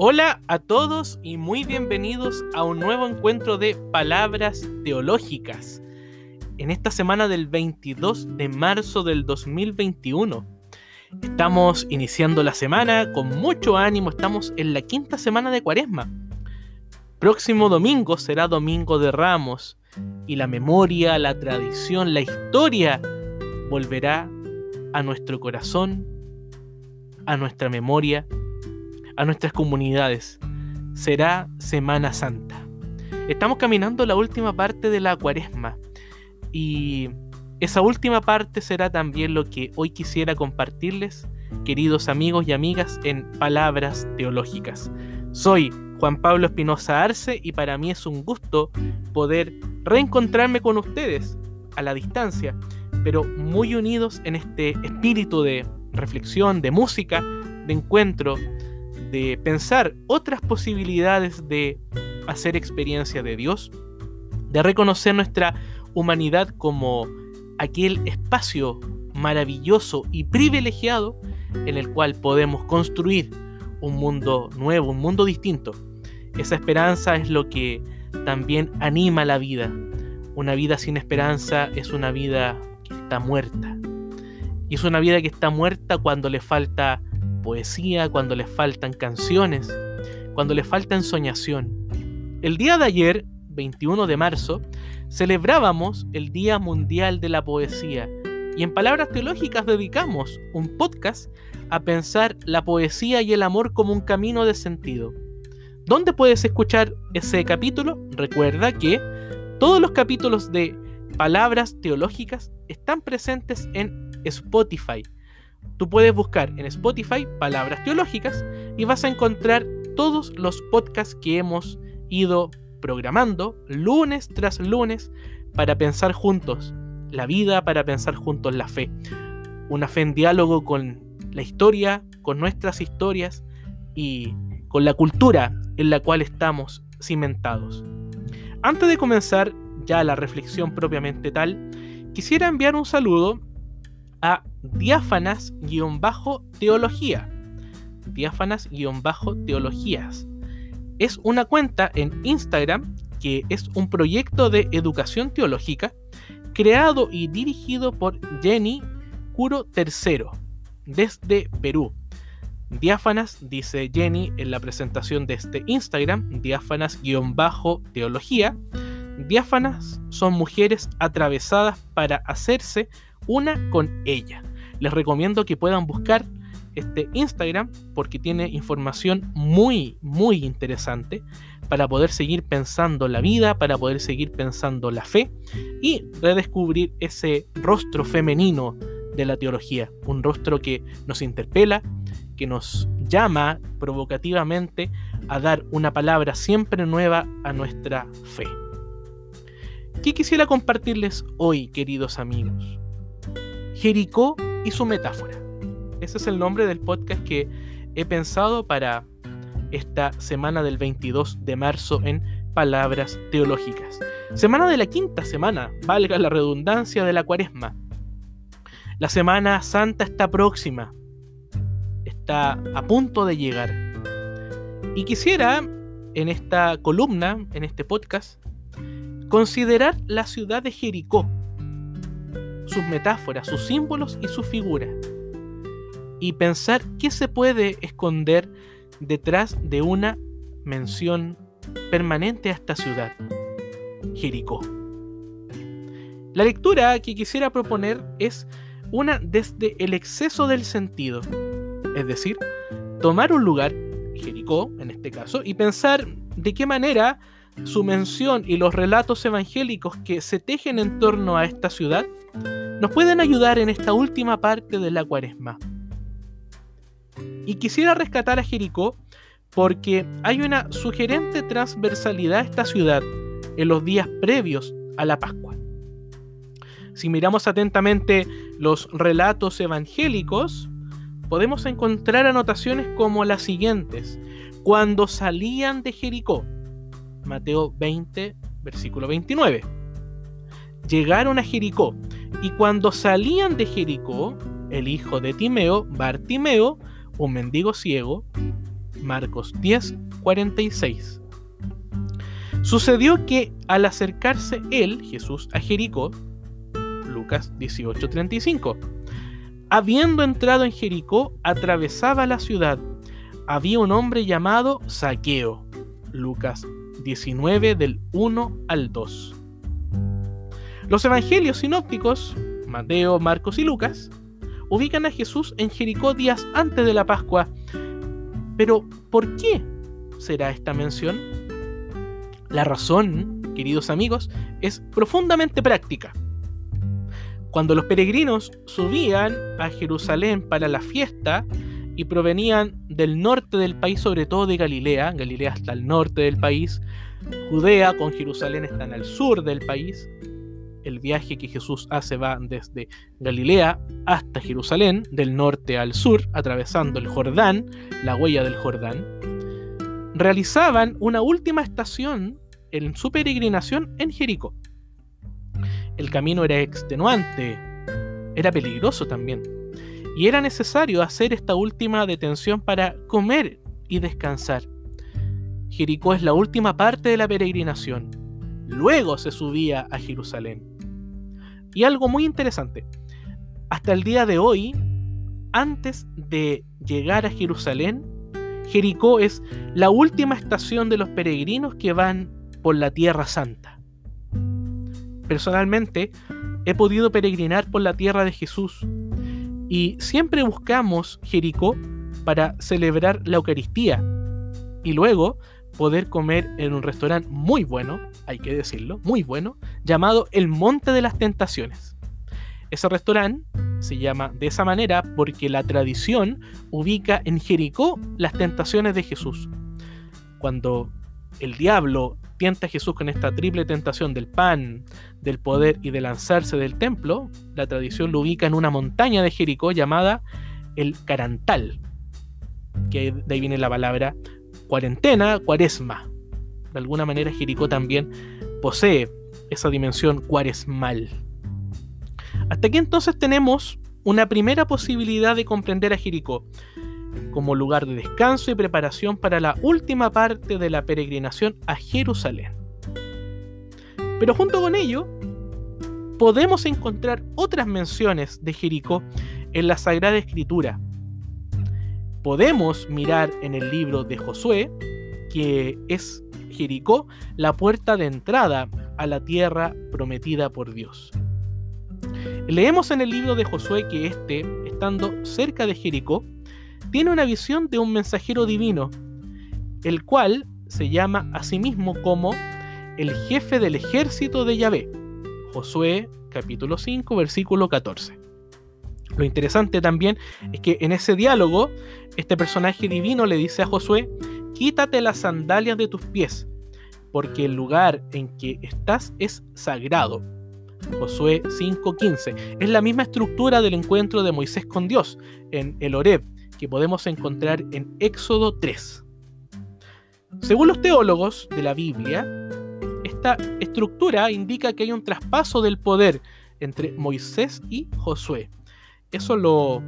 Hola a todos y muy bienvenidos a un nuevo encuentro de palabras teológicas. En esta semana del 22 de marzo del 2021. Estamos iniciando la semana con mucho ánimo, estamos en la quinta semana de Cuaresma. Próximo domingo será Domingo de Ramos y la memoria, la tradición, la historia volverá a nuestro corazón, a nuestra memoria, a nuestras comunidades. Será Semana Santa. Estamos caminando la última parte de la cuaresma y esa última parte será también lo que hoy quisiera compartirles, queridos amigos y amigas, en palabras teológicas. Soy Juan Pablo Espinosa Arce y para mí es un gusto poder reencontrarme con ustedes a la distancia pero muy unidos en este espíritu de reflexión, de música, de encuentro, de pensar otras posibilidades de hacer experiencia de Dios, de reconocer nuestra humanidad como aquel espacio maravilloso y privilegiado en el cual podemos construir un mundo nuevo, un mundo distinto. Esa esperanza es lo que también anima la vida. Una vida sin esperanza es una vida está muerta. Y es una vida que está muerta cuando le falta poesía, cuando le faltan canciones, cuando le falta ensoñación. El día de ayer, 21 de marzo, celebrábamos el Día Mundial de la Poesía y en palabras teológicas dedicamos un podcast a pensar la poesía y el amor como un camino de sentido. ¿Dónde puedes escuchar ese capítulo? Recuerda que todos los capítulos de palabras teológicas están presentes en Spotify. Tú puedes buscar en Spotify palabras teológicas y vas a encontrar todos los podcasts que hemos ido programando lunes tras lunes para pensar juntos la vida, para pensar juntos la fe. Una fe en diálogo con la historia, con nuestras historias y con la cultura en la cual estamos cimentados. Antes de comenzar ya la reflexión propiamente tal, quisiera enviar un saludo a diáfanas-teología. Diáfanas-teologías. Es una cuenta en Instagram que es un proyecto de educación teológica creado y dirigido por Jenny Curo III desde Perú. Diáfanas, dice Jenny en la presentación de este Instagram, diáfanas-teología, diáfanas son mujeres atravesadas para hacerse una con ella. Les recomiendo que puedan buscar este Instagram porque tiene información muy, muy interesante para poder seguir pensando la vida, para poder seguir pensando la fe y redescubrir ese rostro femenino de la teología, un rostro que nos interpela, que nos llama provocativamente a dar una palabra siempre nueva a nuestra fe. ¿Qué quisiera compartirles hoy, queridos amigos? Jericó y su metáfora. Ese es el nombre del podcast que he pensado para esta semana del 22 de marzo en Palabras Teológicas. Semana de la quinta semana, valga la redundancia de la cuaresma. La Semana Santa está próxima, está a punto de llegar. Y quisiera, en esta columna, en este podcast, Considerar la ciudad de Jericó, sus metáforas, sus símbolos y sus figuras. Y pensar qué se puede esconder detrás de una mención permanente a esta ciudad, Jericó. La lectura que quisiera proponer es una desde el exceso del sentido, es decir, tomar un lugar, Jericó en este caso, y pensar de qué manera su mención y los relatos evangélicos que se tejen en torno a esta ciudad nos pueden ayudar en esta última parte de la cuaresma. Y quisiera rescatar a Jericó porque hay una sugerente transversalidad a esta ciudad en los días previos a la Pascua. Si miramos atentamente los relatos evangélicos, podemos encontrar anotaciones como las siguientes. Cuando salían de Jericó, Mateo 20, versículo 29. Llegaron a Jericó, y cuando salían de Jericó, el hijo de Timeo, Bartimeo, un mendigo ciego, Marcos 10, 46. Sucedió que al acercarse él, Jesús, a Jericó, Lucas 18, 35, habiendo entrado en Jericó, atravesaba la ciudad. Había un hombre llamado Saqueo, Lucas 19 del 1 al 2. Los evangelios sinópticos, Mateo, Marcos y Lucas, ubican a Jesús en Jericó días antes de la Pascua. Pero, ¿por qué será esta mención? La razón, queridos amigos, es profundamente práctica. Cuando los peregrinos subían a Jerusalén para la fiesta y provenían del norte del país, sobre todo de Galilea, Galilea está al norte del país, Judea con Jerusalén están al sur del país, el viaje que Jesús hace va desde Galilea hasta Jerusalén, del norte al sur, atravesando el Jordán, la huella del Jordán, realizaban una última estación en su peregrinación en Jericó. El camino era extenuante, era peligroso también, y era necesario hacer esta última detención para comer y descansar. Jericó es la última parte de la peregrinación. Luego se subía a Jerusalén. Y algo muy interesante, hasta el día de hoy, antes de llegar a Jerusalén, Jericó es la última estación de los peregrinos que van por la Tierra Santa. Personalmente, he podido peregrinar por la tierra de Jesús y siempre buscamos Jericó para celebrar la Eucaristía y luego poder comer en un restaurante muy bueno, hay que decirlo, muy bueno, llamado El Monte de las Tentaciones. Ese restaurante se llama de esa manera porque la tradición ubica en Jericó las tentaciones de Jesús. Cuando el diablo tienta a Jesús con esta triple tentación del pan, del poder y de lanzarse del templo, la tradición lo ubica en una montaña de Jericó llamada el Carantal, que de ahí viene la palabra cuarentena, cuaresma. De alguna manera Jericó también posee esa dimensión cuaresmal. Hasta aquí entonces tenemos una primera posibilidad de comprender a Jericó como lugar de descanso y preparación para la última parte de la peregrinación a Jerusalén. Pero junto con ello, podemos encontrar otras menciones de Jericó en la Sagrada Escritura, podemos mirar en el libro de Josué que es Jericó la puerta de entrada a la tierra prometida por Dios. Leemos en el libro de Josué que éste, estando cerca de Jericó, tiene una visión de un mensajero divino, el cual se llama a sí mismo como el jefe del ejército de Yahvé. Josué capítulo 5 versículo 14. Lo interesante también es que en ese diálogo, este personaje divino le dice a Josué, quítate las sandalias de tus pies, porque el lugar en que estás es sagrado. Josué 5:15. Es la misma estructura del encuentro de Moisés con Dios en el Horeb que podemos encontrar en Éxodo 3. Según los teólogos de la Biblia, esta estructura indica que hay un traspaso del poder entre Moisés y Josué. Eso lo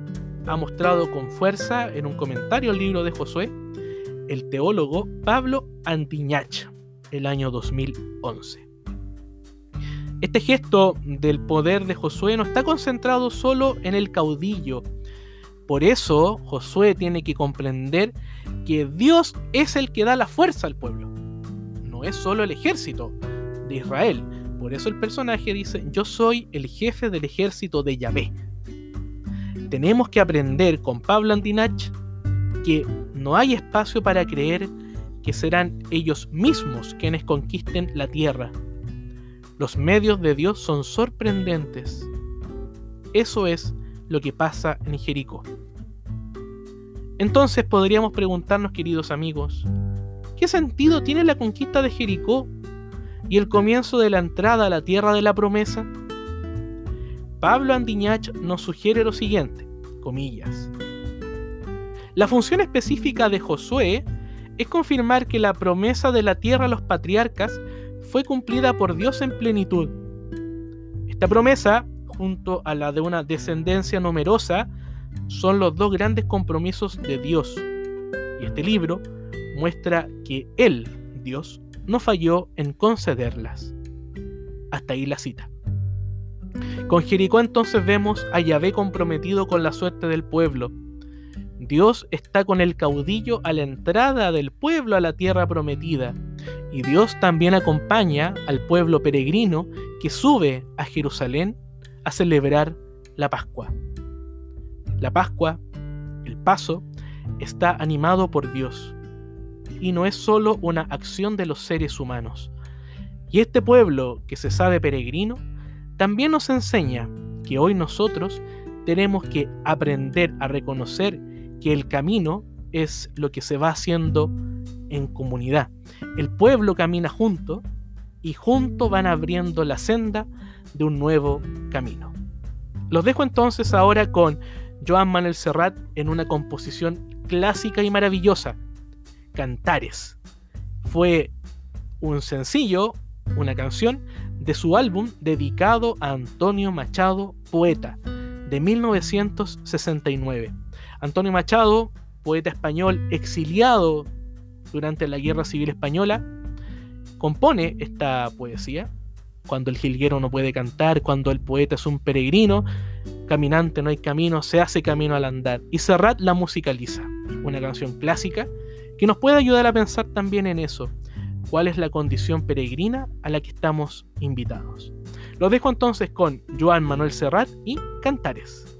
ha mostrado con fuerza en un comentario al libro de Josué el teólogo Pablo Antiñach, el año 2011. Este gesto del poder de Josué no está concentrado solo en el caudillo. Por eso Josué tiene que comprender que Dios es el que da la fuerza al pueblo. No es solo el ejército de Israel. Por eso el personaje dice, yo soy el jefe del ejército de Yahvé tenemos que aprender con Pablo Andinach que no hay espacio para creer que serán ellos mismos quienes conquisten la tierra. Los medios de Dios son sorprendentes. Eso es lo que pasa en Jericó. Entonces podríamos preguntarnos, queridos amigos, ¿qué sentido tiene la conquista de Jericó y el comienzo de la entrada a la tierra de la promesa? Pablo Andiñach nos sugiere lo siguiente, comillas. La función específica de Josué es confirmar que la promesa de la tierra a los patriarcas fue cumplida por Dios en plenitud. Esta promesa, junto a la de una descendencia numerosa, son los dos grandes compromisos de Dios. Y este libro muestra que Él, Dios, no falló en concederlas. Hasta ahí la cita. Con Jericó entonces vemos a Yahvé comprometido con la suerte del pueblo. Dios está con el caudillo a la entrada del pueblo a la tierra prometida. Y Dios también acompaña al pueblo peregrino que sube a Jerusalén a celebrar la Pascua. La Pascua, el paso, está animado por Dios y no es solo una acción de los seres humanos. Y este pueblo que se sabe peregrino también nos enseña que hoy nosotros tenemos que aprender a reconocer que el camino es lo que se va haciendo en comunidad. El pueblo camina junto y juntos van abriendo la senda de un nuevo camino. Los dejo entonces ahora con Joan Manuel Serrat en una composición clásica y maravillosa, Cantares. Fue un sencillo, una canción de su álbum dedicado a Antonio Machado, poeta, de 1969. Antonio Machado, poeta español exiliado durante la Guerra Civil Española, compone esta poesía cuando el jilguero no puede cantar, cuando el poeta es un peregrino, caminante no hay camino, se hace camino al andar. Y Serrat la musicaliza, una canción clásica que nos puede ayudar a pensar también en eso, cuál es la condición peregrina a la que estamos invitados. Lo dejo entonces con Joan Manuel Serrat y Cantares.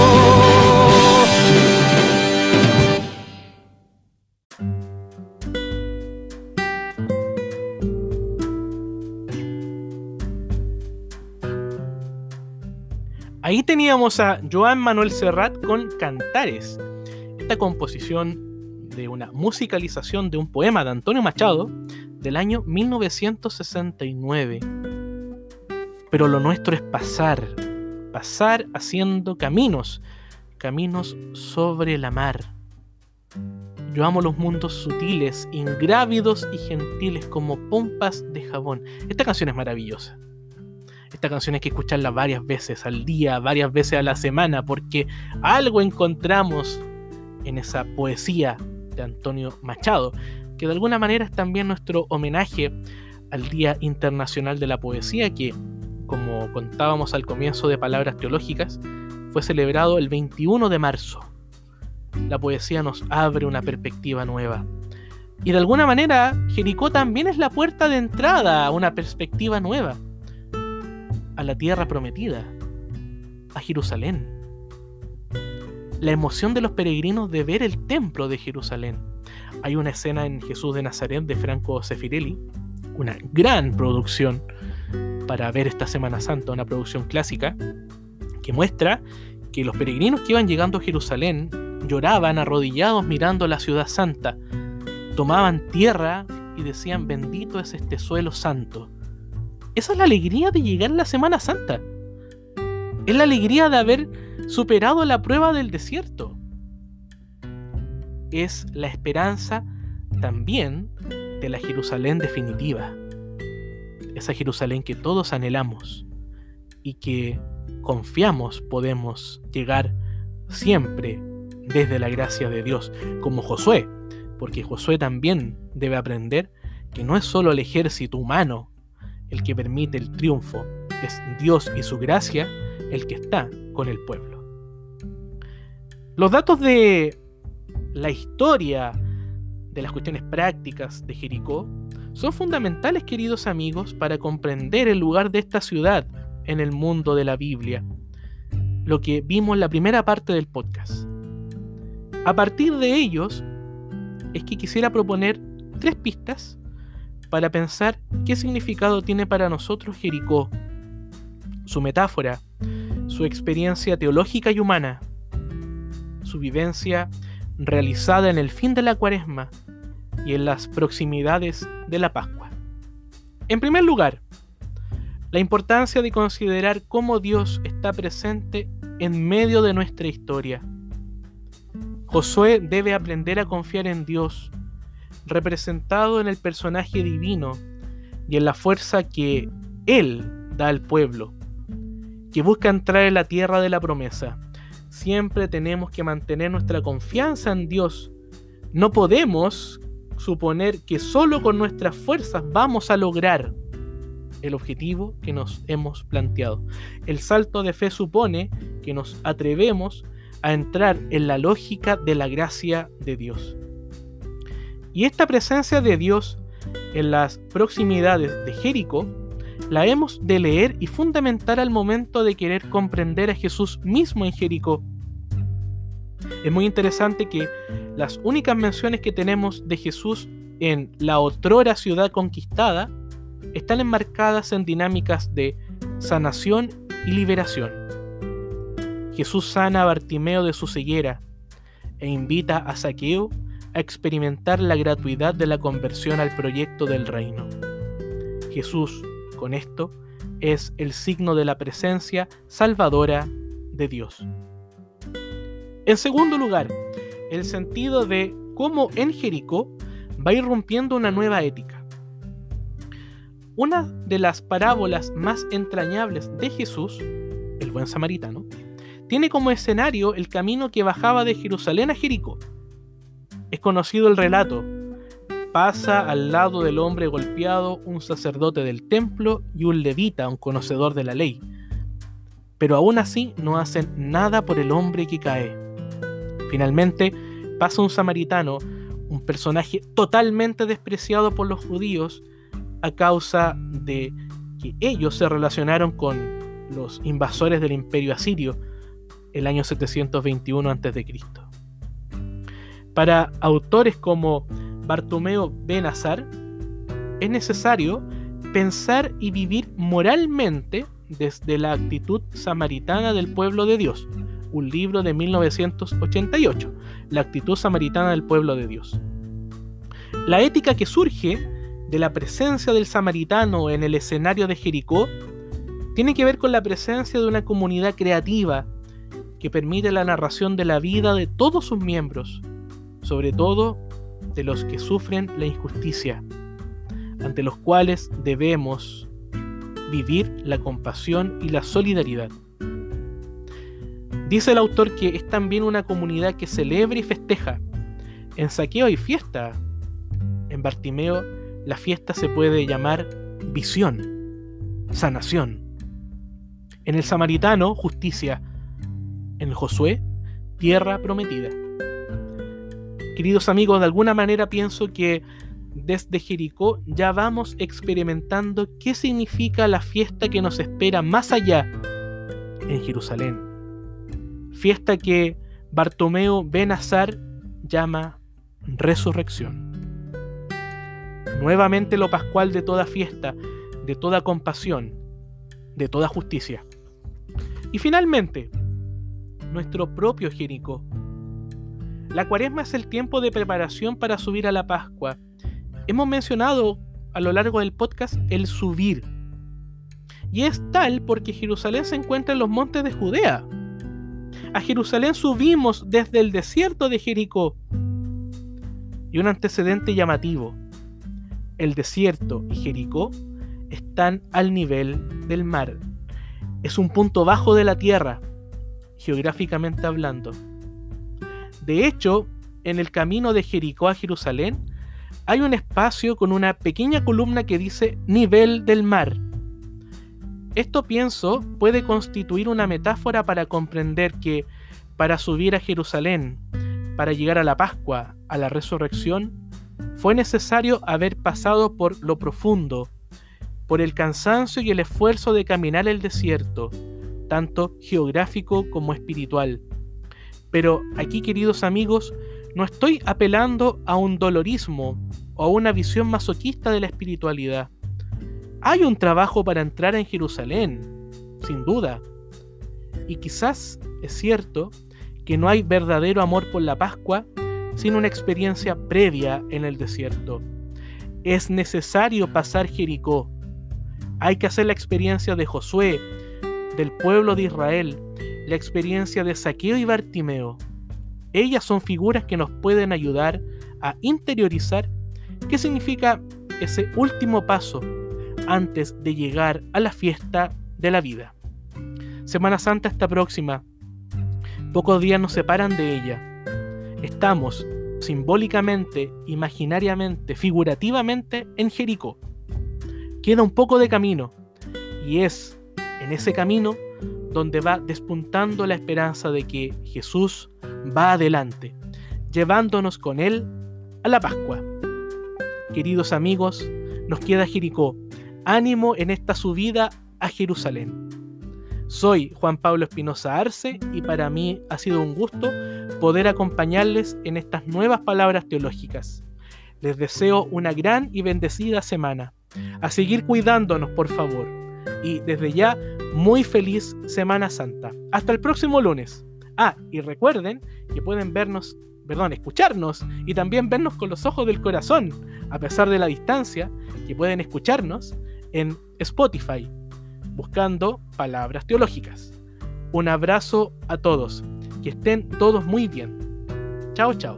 Ahí teníamos a Joan Manuel Serrat con Cantares, esta composición de una musicalización de un poema de Antonio Machado del año 1969. Pero lo nuestro es pasar, pasar haciendo caminos, caminos sobre la mar. Yo amo los mundos sutiles, ingrávidos y gentiles como pompas de jabón. Esta canción es maravillosa. Esta canción hay que escucharla varias veces al día, varias veces a la semana, porque algo encontramos en esa poesía de Antonio Machado, que de alguna manera es también nuestro homenaje al Día Internacional de la Poesía, que, como contábamos al comienzo de Palabras Teológicas, fue celebrado el 21 de marzo. La poesía nos abre una perspectiva nueva. Y de alguna manera, Jericó también es la puerta de entrada a una perspectiva nueva a la tierra prometida, a Jerusalén. La emoción de los peregrinos de ver el templo de Jerusalén. Hay una escena en Jesús de Nazaret de Franco Sefirelli, una gran producción para ver esta Semana Santa, una producción clásica, que muestra que los peregrinos que iban llegando a Jerusalén lloraban arrodillados mirando la ciudad santa, tomaban tierra y decían, bendito es este suelo santo esa es la alegría de llegar a la Semana Santa. Es la alegría de haber superado la prueba del desierto. Es la esperanza también de la Jerusalén definitiva. Esa Jerusalén que todos anhelamos y que confiamos podemos llegar siempre desde la gracia de Dios, como Josué, porque Josué también debe aprender que no es solo el ejército humano el que permite el triunfo, es Dios y su gracia el que está con el pueblo. Los datos de la historia de las cuestiones prácticas de Jericó son fundamentales, queridos amigos, para comprender el lugar de esta ciudad en el mundo de la Biblia, lo que vimos en la primera parte del podcast. A partir de ellos, es que quisiera proponer tres pistas para pensar qué significado tiene para nosotros Jericó, su metáfora, su experiencia teológica y humana, su vivencia realizada en el fin de la cuaresma y en las proximidades de la Pascua. En primer lugar, la importancia de considerar cómo Dios está presente en medio de nuestra historia. Josué debe aprender a confiar en Dios representado en el personaje divino y en la fuerza que Él da al pueblo, que busca entrar en la tierra de la promesa. Siempre tenemos que mantener nuestra confianza en Dios. No podemos suponer que solo con nuestras fuerzas vamos a lograr el objetivo que nos hemos planteado. El salto de fe supone que nos atrevemos a entrar en la lógica de la gracia de Dios. Y esta presencia de Dios en las proximidades de Jericó la hemos de leer y fundamentar al momento de querer comprender a Jesús mismo en Jericó. Es muy interesante que las únicas menciones que tenemos de Jesús en la otrora ciudad conquistada están enmarcadas en dinámicas de sanación y liberación. Jesús sana a Bartimeo de su ceguera e invita a Saqueo a experimentar la gratuidad de la conversión al proyecto del reino. Jesús, con esto, es el signo de la presencia salvadora de Dios. En segundo lugar, el sentido de cómo en Jericó va irrumpiendo una nueva ética. Una de las parábolas más entrañables de Jesús, el buen samaritano, tiene como escenario el camino que bajaba de Jerusalén a Jericó es conocido el relato. Pasa al lado del hombre golpeado un sacerdote del templo y un levita, un conocedor de la ley. Pero aún así no hacen nada por el hombre que cae. Finalmente pasa un samaritano, un personaje totalmente despreciado por los judíos a causa de que ellos se relacionaron con los invasores del imperio asirio el año 721 a.C. Para autores como Bartomeo Benazar, es necesario pensar y vivir moralmente desde la actitud samaritana del pueblo de Dios, un libro de 1988, La actitud samaritana del pueblo de Dios. La ética que surge de la presencia del samaritano en el escenario de Jericó tiene que ver con la presencia de una comunidad creativa que permite la narración de la vida de todos sus miembros, sobre todo de los que sufren la injusticia, ante los cuales debemos vivir la compasión y la solidaridad. Dice el autor que es también una comunidad que celebra y festeja. En saqueo y fiesta. En Bartimeo la fiesta se puede llamar visión, sanación. En el samaritano, justicia. En Josué, tierra prometida. Queridos amigos, de alguna manera pienso que desde Jericó ya vamos experimentando qué significa la fiesta que nos espera más allá en Jerusalén. Fiesta que Bartomeo Benazar llama resurrección. Nuevamente lo pascual de toda fiesta, de toda compasión, de toda justicia. Y finalmente, nuestro propio Jericó. La cuaresma es el tiempo de preparación para subir a la Pascua hemos mencionado a lo largo del podcast el subir. Y es tal porque Jerusalén se encuentra en los montes de Judea. A Jerusalén subimos desde el desierto de Jericó. Y un antecedente llamativo. El desierto y Jericó están al nivel del mar. Es un punto bajo de la tierra, geográficamente hablando. De hecho, en el camino de Jericó a Jerusalén hay un espacio con una pequeña columna que dice nivel del mar. Esto pienso puede constituir una metáfora para comprender que para subir a Jerusalén, para llegar a la Pascua, a la resurrección, fue necesario haber pasado por lo profundo, por el cansancio y el esfuerzo de caminar el desierto, tanto geográfico como espiritual. Pero aquí, queridos amigos, no estoy apelando a un dolorismo o a una visión masoquista de la espiritualidad. Hay un trabajo para entrar en Jerusalén, sin duda. Y quizás es cierto que no hay verdadero amor por la Pascua sin una experiencia previa en el desierto. Es necesario pasar Jericó. Hay que hacer la experiencia de Josué, del pueblo de Israel, la experiencia de Saqueo y Bartimeo. Ellas son figuras que nos pueden ayudar a interiorizar qué significa ese último paso antes de llegar a la fiesta de la vida. Semana Santa está próxima. Pocos días nos separan de ella. Estamos simbólicamente, imaginariamente, figurativamente en Jericó. Queda un poco de camino y es en ese camino donde va despuntando la esperanza de que Jesús va adelante, llevándonos con Él a la Pascua. Queridos amigos, nos queda Jericó. Ánimo en esta subida a Jerusalén. Soy Juan Pablo Espinosa Arce y para mí ha sido un gusto poder acompañarles en estas nuevas palabras teológicas. Les deseo una gran y bendecida semana. A seguir cuidándonos, por favor. Y desde ya, muy feliz Semana Santa. Hasta el próximo lunes. Ah, y recuerden que pueden vernos, perdón, escucharnos y también vernos con los ojos del corazón, a pesar de la distancia, que pueden escucharnos en Spotify, buscando palabras teológicas. Un abrazo a todos, que estén todos muy bien. Chao, chao.